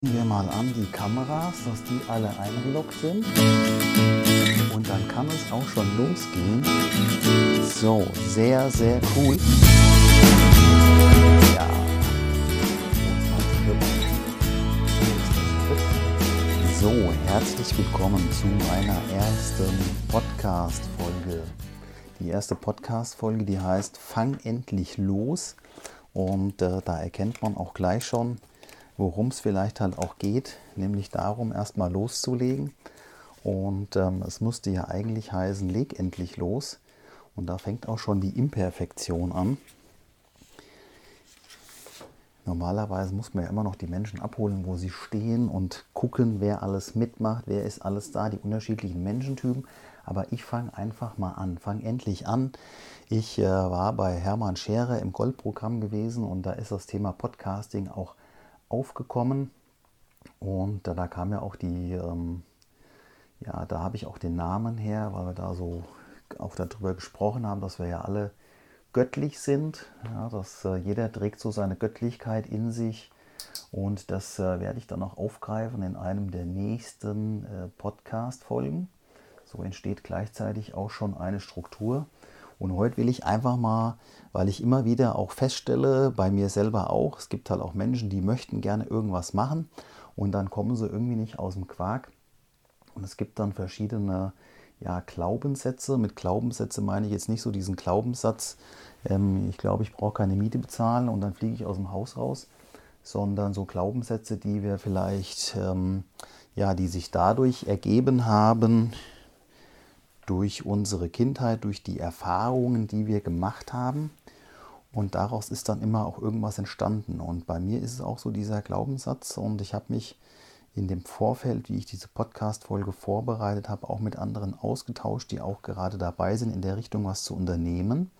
wir mal an die Kameras, dass die alle eingeloggt sind. Und dann kann es auch schon losgehen. So, sehr, sehr cool. Ja. So, herzlich willkommen zu meiner ersten Podcast-Folge. Die erste Podcast-Folge, die heißt Fang endlich los. Und äh, da erkennt man auch gleich schon, worum es vielleicht halt auch geht, nämlich darum, erstmal loszulegen. Und ähm, es musste ja eigentlich heißen, leg endlich los. Und da fängt auch schon die Imperfektion an. Normalerweise muss man ja immer noch die Menschen abholen, wo sie stehen und gucken, wer alles mitmacht, wer ist alles da, die unterschiedlichen Menschentypen. Aber ich fange einfach mal an, fange endlich an. Ich äh, war bei Hermann Scherer im Goldprogramm gewesen und da ist das Thema Podcasting auch aufgekommen. Und da, da kam ja auch die, ähm, ja, da habe ich auch den Namen her, weil wir da so auch darüber gesprochen haben, dass wir ja alle göttlich sind. Ja, dass äh, jeder trägt so seine Göttlichkeit in sich. Und das äh, werde ich dann auch aufgreifen in einem der nächsten äh, Podcast-Folgen. So entsteht gleichzeitig auch schon eine Struktur. Und heute will ich einfach mal, weil ich immer wieder auch feststelle, bei mir selber auch, es gibt halt auch Menschen, die möchten gerne irgendwas machen und dann kommen sie irgendwie nicht aus dem Quark. Und es gibt dann verschiedene ja, Glaubenssätze. Mit Glaubenssätze meine ich jetzt nicht so diesen Glaubenssatz, ähm, ich glaube, ich brauche keine Miete bezahlen und dann fliege ich aus dem Haus raus, sondern so Glaubenssätze, die wir vielleicht, ähm, ja, die sich dadurch ergeben haben, durch unsere Kindheit, durch die Erfahrungen, die wir gemacht haben. Und daraus ist dann immer auch irgendwas entstanden. Und bei mir ist es auch so dieser Glaubenssatz. Und ich habe mich in dem Vorfeld, wie ich diese Podcast-Folge vorbereitet habe, auch mit anderen ausgetauscht, die auch gerade dabei sind, in der Richtung was zu unternehmen.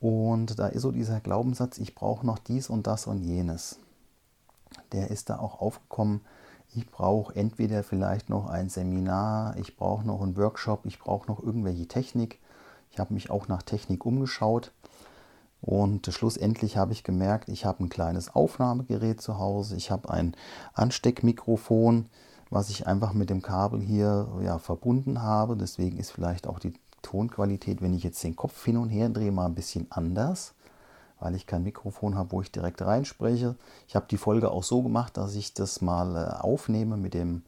Und da ist so dieser Glaubenssatz, ich brauche noch dies und das und jenes. Der ist da auch aufgekommen, ich brauche entweder vielleicht noch ein Seminar, ich brauche noch einen Workshop, ich brauche noch irgendwelche Technik. Ich habe mich auch nach Technik umgeschaut und schlussendlich habe ich gemerkt, ich habe ein kleines Aufnahmegerät zu Hause, ich habe ein Ansteckmikrofon, was ich einfach mit dem Kabel hier ja, verbunden habe. Deswegen ist vielleicht auch die Tonqualität, wenn ich jetzt den Kopf hin und her drehe, mal ein bisschen anders weil ich kein Mikrofon habe, wo ich direkt reinspreche. Ich habe die Folge auch so gemacht, dass ich das mal äh, aufnehme mit, dem,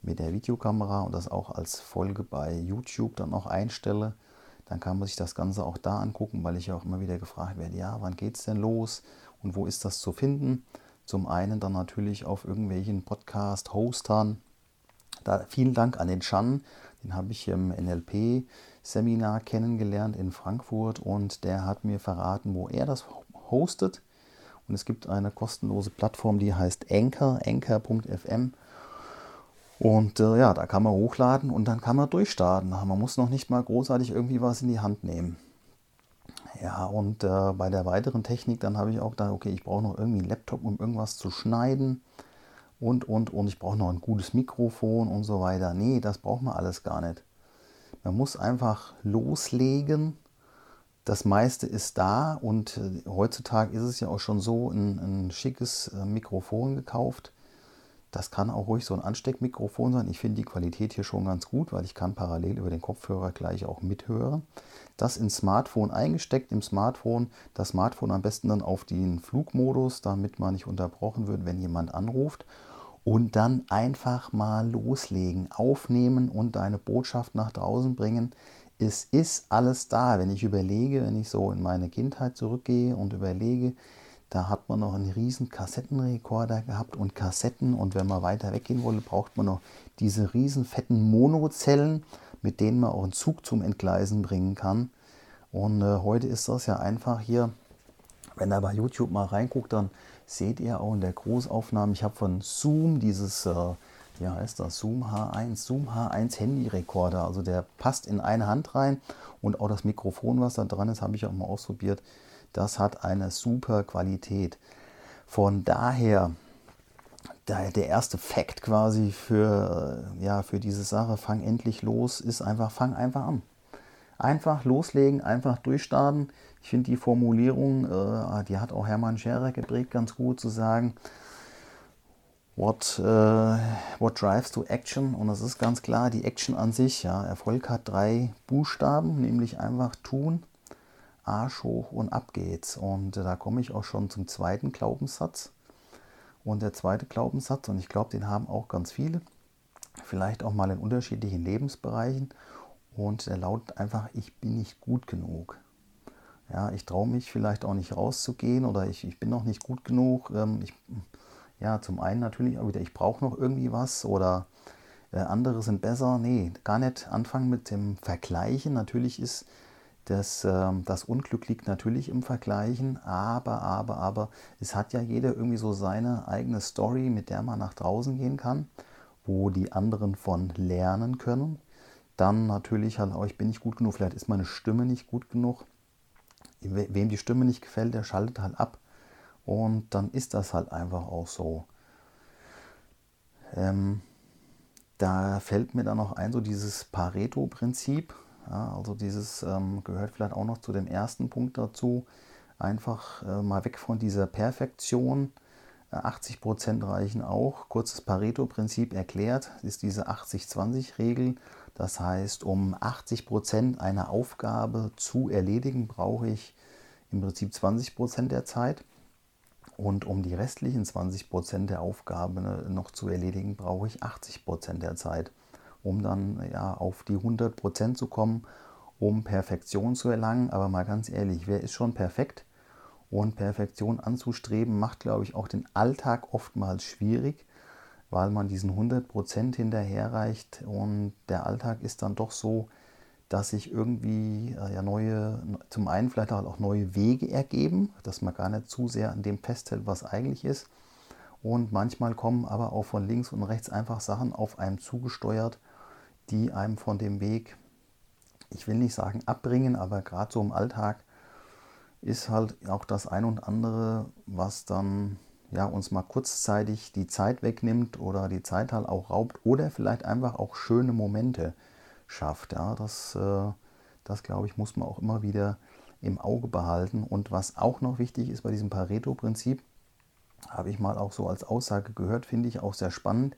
mit der Videokamera und das auch als Folge bei YouTube dann auch einstelle. Dann kann man sich das Ganze auch da angucken, weil ich auch immer wieder gefragt werde, ja, wann geht es denn los und wo ist das zu finden? Zum einen dann natürlich auf irgendwelchen Podcast-Hostern. Da vielen Dank an den Chan, den habe ich im NLP Seminar kennengelernt in Frankfurt und der hat mir verraten, wo er das hostet. Und es gibt eine kostenlose Plattform, die heißt Anchor, anchor.fm. Und äh, ja, da kann man hochladen und dann kann man durchstarten. Man muss noch nicht mal großartig irgendwie was in die Hand nehmen. Ja, und äh, bei der weiteren Technik, dann habe ich auch da, okay, ich brauche noch irgendwie einen Laptop, um irgendwas zu schneiden. Und, und, und ich brauche noch ein gutes Mikrofon und so weiter. Nee, das braucht man alles gar nicht. Man muss einfach loslegen. Das meiste ist da und äh, heutzutage ist es ja auch schon so ein, ein schickes äh, Mikrofon gekauft. Das kann auch ruhig so ein Ansteckmikrofon sein. Ich finde die Qualität hier schon ganz gut, weil ich kann parallel über den Kopfhörer gleich auch mithören. Das ins Smartphone eingesteckt, im Smartphone, das Smartphone am besten dann auf den Flugmodus, damit man nicht unterbrochen wird, wenn jemand anruft und dann einfach mal loslegen, aufnehmen und deine Botschaft nach draußen bringen. Es ist alles da. Wenn ich überlege, wenn ich so in meine Kindheit zurückgehe und überlege, da hat man noch einen riesen Kassettenrekorder gehabt und Kassetten und wenn man weiter weggehen wollte, braucht man noch diese riesen fetten Monozellen, mit denen man auch einen Zug zum Entgleisen bringen kann. Und äh, heute ist das ja einfach hier, wenn er bei YouTube mal reinguckt, dann seht ihr auch in der Großaufnahme. Ich habe von Zoom dieses, äh, wie heißt das, Zoom H1, Zoom H1 Handy-Rekorder. Also der passt in eine Hand rein und auch das Mikrofon, was da dran ist, habe ich auch mal ausprobiert. Das hat eine super Qualität. Von daher, der erste Fakt quasi für, ja, für diese Sache, fang endlich los, ist einfach, fang einfach an. Einfach loslegen, einfach durchstarten. Ich finde die Formulierung, äh, die hat auch Hermann Scherer geprägt, ganz gut zu sagen. what, uh, what drives to action? Und das ist ganz klar die Action an sich. Ja. Erfolg hat drei Buchstaben, nämlich einfach tun, Arsch hoch und ab geht's. Und da komme ich auch schon zum zweiten Glaubenssatz. Und der zweite Glaubenssatz, und ich glaube, den haben auch ganz viele, vielleicht auch mal in unterschiedlichen Lebensbereichen. Und der lautet einfach, ich bin nicht gut genug. Ja, ich traue mich vielleicht auch nicht rauszugehen oder ich, ich bin noch nicht gut genug. Ähm, ich, ja, zum einen natürlich auch wieder, ich brauche noch irgendwie was oder äh, andere sind besser. Nee, gar nicht anfangen mit dem Vergleichen. Natürlich ist das, äh, das Unglück liegt natürlich im Vergleichen, aber, aber, aber es hat ja jeder irgendwie so seine eigene Story, mit der man nach draußen gehen kann, wo die anderen von lernen können. Dann natürlich halt auch, ich bin nicht gut genug, vielleicht ist meine Stimme nicht gut genug. Wem die Stimme nicht gefällt, der schaltet halt ab. Und dann ist das halt einfach auch so. Ähm, da fällt mir dann noch ein, so dieses Pareto-Prinzip. Ja, also dieses ähm, gehört vielleicht auch noch zu dem ersten Punkt dazu. Einfach äh, mal weg von dieser Perfektion. Äh, 80% reichen auch. Kurzes Pareto-Prinzip erklärt ist diese 80-20-Regel. Das heißt, um 80% einer Aufgabe zu erledigen, brauche ich im Prinzip 20% der Zeit. Und um die restlichen 20% der Aufgabe noch zu erledigen, brauche ich 80% der Zeit um dann ja, auf die 100% zu kommen, um Perfektion zu erlangen. Aber mal ganz ehrlich, wer ist schon perfekt? Und Perfektion anzustreben macht, glaube ich, auch den Alltag oftmals schwierig, weil man diesen 100% hinterherreicht und der Alltag ist dann doch so, dass sich irgendwie äh, ja neue, zum einen vielleicht auch neue Wege ergeben, dass man gar nicht zu sehr an dem festhält, was eigentlich ist. Und manchmal kommen aber auch von links und rechts einfach Sachen auf einem zugesteuert, die einem von dem Weg, ich will nicht sagen abbringen, aber gerade so im Alltag ist halt auch das ein und andere, was dann ja, uns mal kurzzeitig die Zeit wegnimmt oder die Zeit halt auch raubt oder vielleicht einfach auch schöne Momente schafft. Ja, das, äh, das glaube ich, muss man auch immer wieder im Auge behalten. Und was auch noch wichtig ist bei diesem Pareto-Prinzip, habe ich mal auch so als Aussage gehört, finde ich auch sehr spannend.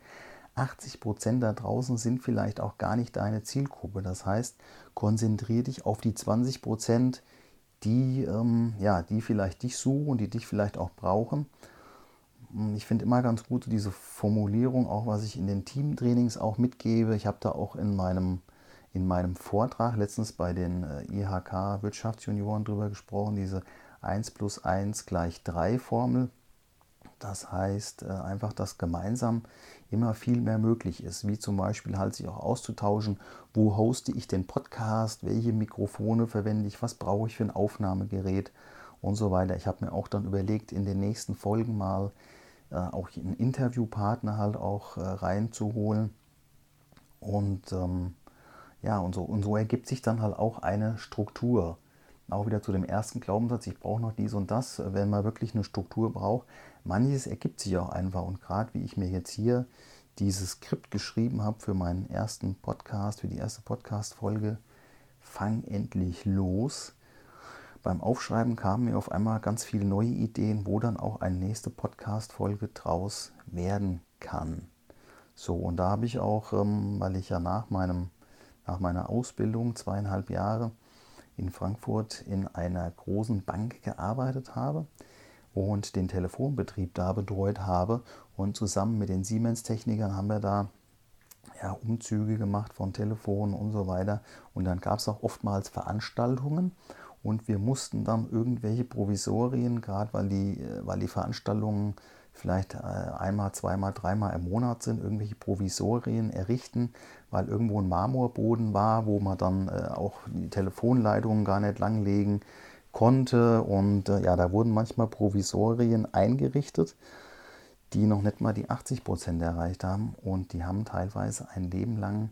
80 Prozent da draußen sind vielleicht auch gar nicht deine Zielgruppe. Das heißt, konzentriere dich auf die 20 Prozent, die, ähm, ja, die vielleicht dich suchen, die dich vielleicht auch brauchen. Hm, ich finde immer ganz gut diese Formulierung, auch was ich in den Teamtrainings auch mitgebe. Ich habe da auch in meinem, in meinem Vortrag letztens bei den äh, IHK Wirtschaftsjunioren drüber gesprochen, diese 1 plus 1 gleich 3 Formel. Das heißt äh, einfach, dass gemeinsam immer viel mehr möglich ist, wie zum Beispiel halt sich auch auszutauschen, wo hoste ich den Podcast, welche Mikrofone verwende ich, was brauche ich für ein Aufnahmegerät und so weiter. Ich habe mir auch dann überlegt, in den nächsten Folgen mal äh, auch einen Interviewpartner halt auch äh, reinzuholen. Und ähm, ja, und so, und so ergibt sich dann halt auch eine Struktur. Auch wieder zu dem ersten Glaubenssatz, ich brauche noch dies und das, wenn man wirklich eine Struktur braucht, manches ergibt sich auch einfach. Und gerade wie ich mir jetzt hier dieses Skript geschrieben habe für meinen ersten Podcast, für die erste Podcast-Folge, fang endlich los. Beim Aufschreiben kamen mir auf einmal ganz viele neue Ideen, wo dann auch eine nächste Podcast-Folge draus werden kann. So, und da habe ich auch, ähm, weil ich ja nach, meinem, nach meiner Ausbildung zweieinhalb Jahre in Frankfurt in einer großen Bank gearbeitet habe, und den Telefonbetrieb da betreut habe. Und zusammen mit den Siemens-Technikern haben wir da ja, Umzüge gemacht von Telefonen und so weiter. Und dann gab es auch oftmals Veranstaltungen und wir mussten dann irgendwelche Provisorien, gerade weil die, äh, weil die Veranstaltungen vielleicht äh, einmal, zweimal, dreimal im Monat sind, irgendwelche Provisorien errichten, weil irgendwo ein Marmorboden war, wo man dann äh, auch die Telefonleitungen gar nicht langlegen konnte. Und ja, da wurden manchmal Provisorien eingerichtet, die noch nicht mal die 80 Prozent erreicht haben. Und die haben teilweise ein Leben lang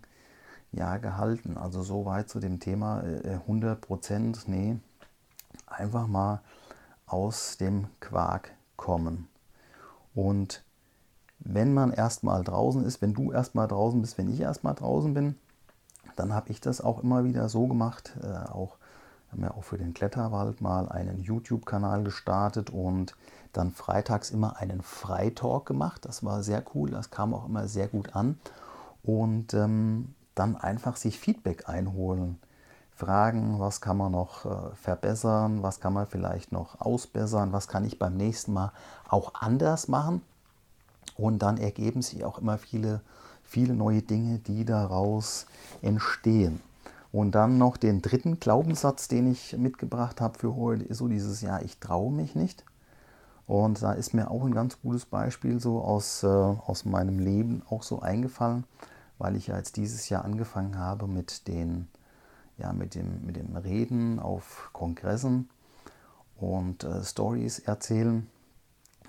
ja, gehalten. Also so weit zu dem Thema äh, 100 Prozent, nee, einfach mal aus dem Quark kommen. Und wenn man erstmal draußen ist, wenn du erstmal draußen bist, wenn ich erstmal draußen bin, dann habe ich das auch immer wieder so gemacht, äh, auch Wir haben ja auch für den Kletterwald mal einen YouTube-Kanal gestartet und dann freitags immer einen Freitalk gemacht. Das war sehr cool, das kam auch immer sehr gut an. Und ähm, dann einfach sich Feedback einholen. Fragen, was kann man noch äh, verbessern, was kann man vielleicht noch ausbessern, was kann ich beim nächsten Mal auch anders machen. Und dann ergeben sich auch immer viele, viele neue Dinge, die daraus entstehen. Und dann noch den dritten Glaubenssatz, den ich mitgebracht habe für heute, ist so dieses Jahr, ich traue mich nicht. Und da ist mir auch ein ganz gutes Beispiel so aus, äh, aus meinem Leben auch so eingefallen, weil ich ja jetzt dieses Jahr angefangen habe mit, den, ja, mit, dem, mit dem Reden auf Kongressen und äh, Stories erzählen.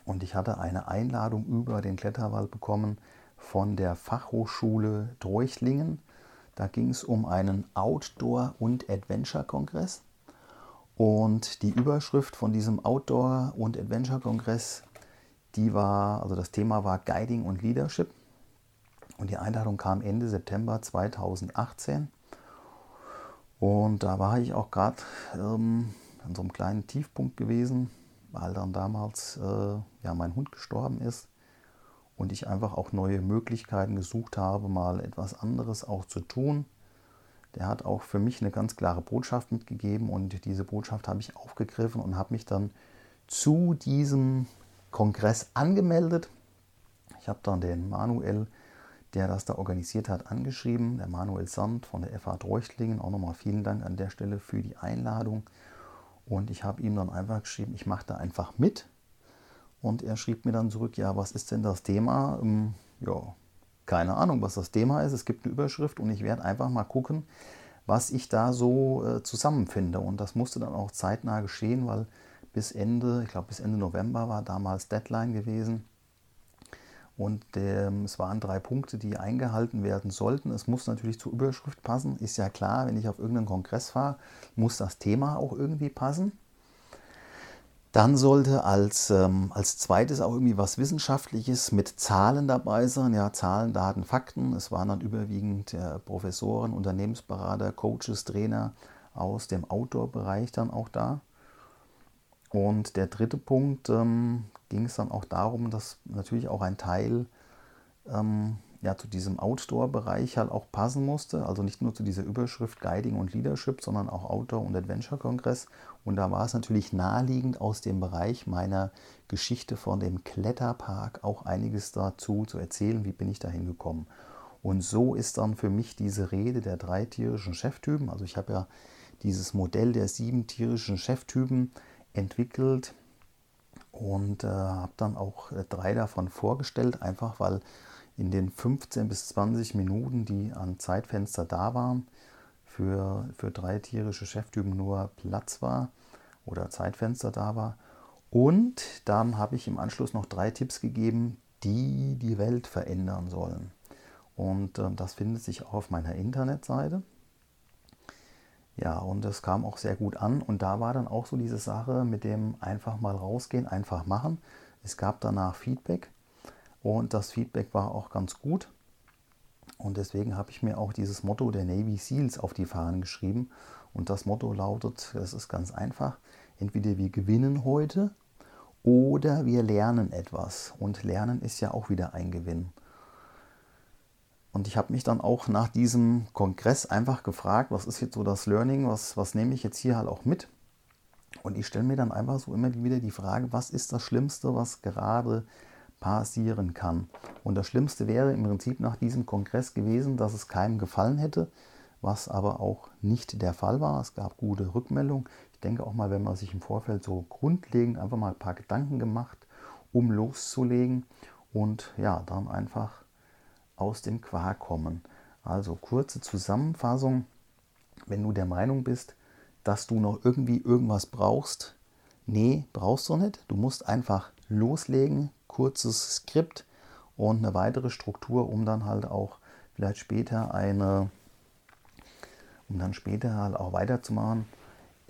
Und ich hatte eine Einladung über den Kletterwald bekommen von der Fachhochschule Treuchtlingen da ging es um einen Outdoor- und Adventure-Kongress. Und die Überschrift von diesem Outdoor- und Adventure-Kongress, die war, also das Thema war Guiding und Leadership. Und die Einladung kam Ende September 2018. Und da war ich auch gerade ähm, an so einem kleinen Tiefpunkt gewesen, weil dann damals äh, ja, mein Hund gestorben ist und ich einfach auch neue Möglichkeiten gesucht habe, mal etwas anderes auch zu tun. Der hat auch für mich eine ganz klare Botschaft mitgegeben und diese Botschaft habe ich aufgegriffen und habe mich dann zu diesem Kongress angemeldet. Ich habe dann den Manuel, der das da organisiert hat, angeschrieben, der Manuel Sand von der FH Dreuchtlingen. Auch nochmal vielen Dank an der Stelle für die Einladung. Und ich habe ihm dann einfach geschrieben, ich mache da einfach mit. Und er schrieb mir dann zurück, ja, was ist denn das Thema? Ähm, ja, keine Ahnung, was das Thema ist. Es gibt eine Überschrift und ich werde einfach mal gucken, was ich da so äh, zusammenfinde. Und das musste dann auch zeitnah geschehen, weil bis Ende, ich glaube bis Ende November war damals Deadline gewesen. Und ähm, es waren drei Punkte, die eingehalten werden sollten. Es muss natürlich zur Überschrift passen. Ist ja klar, wenn ich auf irgendeinen Kongress fahre, muss das Thema auch irgendwie passen. Dann sollte als, ähm, als zweites auch irgendwie was Wissenschaftliches mit Zahlen dabei sein. Ja, Zahlen, Daten, Fakten. Es waren dann überwiegend äh, Professoren, Unternehmensberater, Coaches, Trainer aus dem Outdoor-Bereich dann auch da. Und der dritte Punkt ähm, ging es dann auch darum, dass natürlich auch ein Teil ähm, ja, zu diesem Outdoor-Bereich halt auch passen musste. Also nicht nur zu dieser Überschrift Guiding und Leadership, sondern auch Outdoor- und Adventure-Kongress. Und da war es natürlich naheliegend, aus dem Bereich meiner Geschichte von dem Kletterpark auch einiges dazu zu erzählen, wie bin ich dahin gekommen. Und so ist dann für mich diese Rede der drei tierischen Cheftypen, also ich habe ja dieses Modell der sieben tierischen Cheftypen entwickelt und äh, habe dann auch äh, drei davon vorgestellt, einfach weil in den 15 bis 20 Minuten, die an Zeitfenster da waren, für, für drei tierische Cheftypen nur Platz war oder Zeitfenster da war. Und dann habe ich im Anschluss noch drei Tipps gegeben, die die Welt verändern sollen. Und äh, das findet sich auch auf meiner Internetseite. Ja, und es kam auch sehr gut an. Und da war dann auch so diese Sache mit dem einfach mal rausgehen, einfach machen. Es gab danach Feedback. Und das Feedback war auch ganz gut. Und deswegen habe ich mir auch dieses Motto der Navy SEALs auf die Fahnen geschrieben. Und das Motto lautet, das ist ganz einfach, entweder wir gewinnen heute oder wir lernen etwas. Und lernen ist ja auch wieder ein Gewinn. Und ich habe mich dann auch nach diesem Kongress einfach gefragt, was ist jetzt so das Learning, was, was nehme ich jetzt hier halt auch mit? Und ich stelle mir dann einfach so immer wieder die Frage, was ist das Schlimmste, was gerade passieren kann. Und das Schlimmste wäre im Prinzip nach diesem Kongress gewesen, dass es keinem gefallen hätte, was aber auch nicht der Fall war. Es gab gute Rückmeldungen. Ich denke auch mal, wenn man sich im Vorfeld so grundlegend einfach mal ein paar Gedanken gemacht, um loszulegen und ja, dann einfach aus dem Quark kommen. Also kurze Zusammenfassung. Wenn du der Meinung bist, dass du noch irgendwie irgendwas brauchst, nee, brauchst du nicht. Du musst einfach loslegen, kurzes Skript und eine weitere Struktur, um dann halt auch vielleicht später eine, um dann später halt auch weiterzumachen.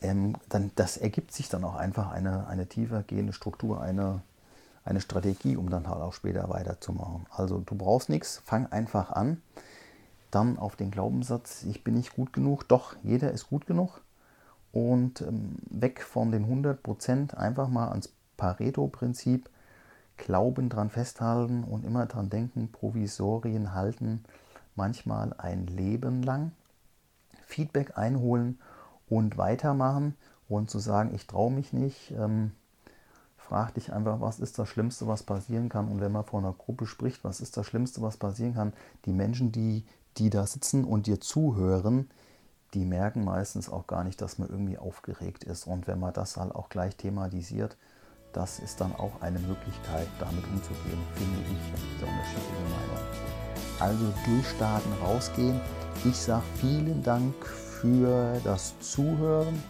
Ähm, dann, das ergibt sich dann auch einfach eine, eine tiefer gehende Struktur, eine, eine Strategie, um dann halt auch später weiterzumachen. Also du brauchst nichts, fang einfach an. Dann auf den Glaubenssatz, ich bin nicht gut genug. Doch, jeder ist gut genug. und ähm, weg von den 100%, einfach mal ans Pareto-Prinzip glauben, dran festhalten und immer dran denken, Provisorien halten manchmal ein Leben lang. Feedback einholen und weitermachen und zu sagen, ich traue mich nicht. Ähm, frag dich einfach, was ist das Schlimmste, was passieren kann? Und wenn man vor einer Gruppe spricht, was ist das Schlimmste, was passieren kann? Die Menschen, die, die da sitzen und dir zuhören, die merken meistens auch gar nicht, dass man irgendwie aufgeregt ist. Und wenn man das halt auch gleich thematisiert, das ist dann auch eine Möglichkeit, damit umzugehen, finde ich. Also durchstarten, rausgehen. Ich sage vielen Dank für das Zuhören.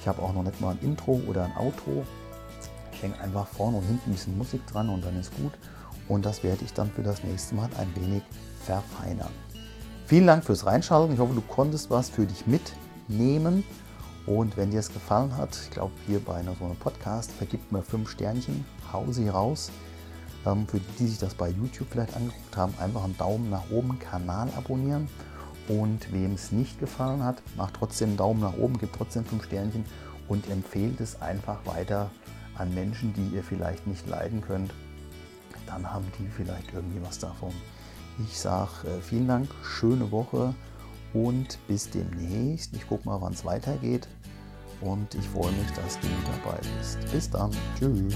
Ich habe auch noch nicht mal ein Intro oder ein Outro. Ich hänge einfach vorne und hinten ein bisschen Musik dran und dann ist gut. Und das werde ich dann für das nächste Mal ein wenig verfeinern. Vielen Dank fürs Reinschalten. Ich hoffe, du konntest was für dich mitnehmen. Und wenn dir es gefallen hat, ich glaube, hier bei einer, so einem Podcast vergibt mir fünf Sternchen, hau sie raus. Ähm, für die, die sich das bei YouTube vielleicht angeguckt haben, einfach einen Daumen nach oben, Kanal abonnieren. Und wem es nicht gefallen hat, macht trotzdem einen Daumen nach oben, gibt trotzdem fünf Sternchen und empfehlt es einfach weiter an Menschen, die ihr vielleicht nicht leiden könnt. Dann haben die vielleicht irgendwie was davon. Ich sage äh, vielen Dank, schöne Woche und bis demnächst. Ich gucke mal, wann es weitergeht. Und ich freue mich, dass du dabei bist. Bis dann. Tschüss.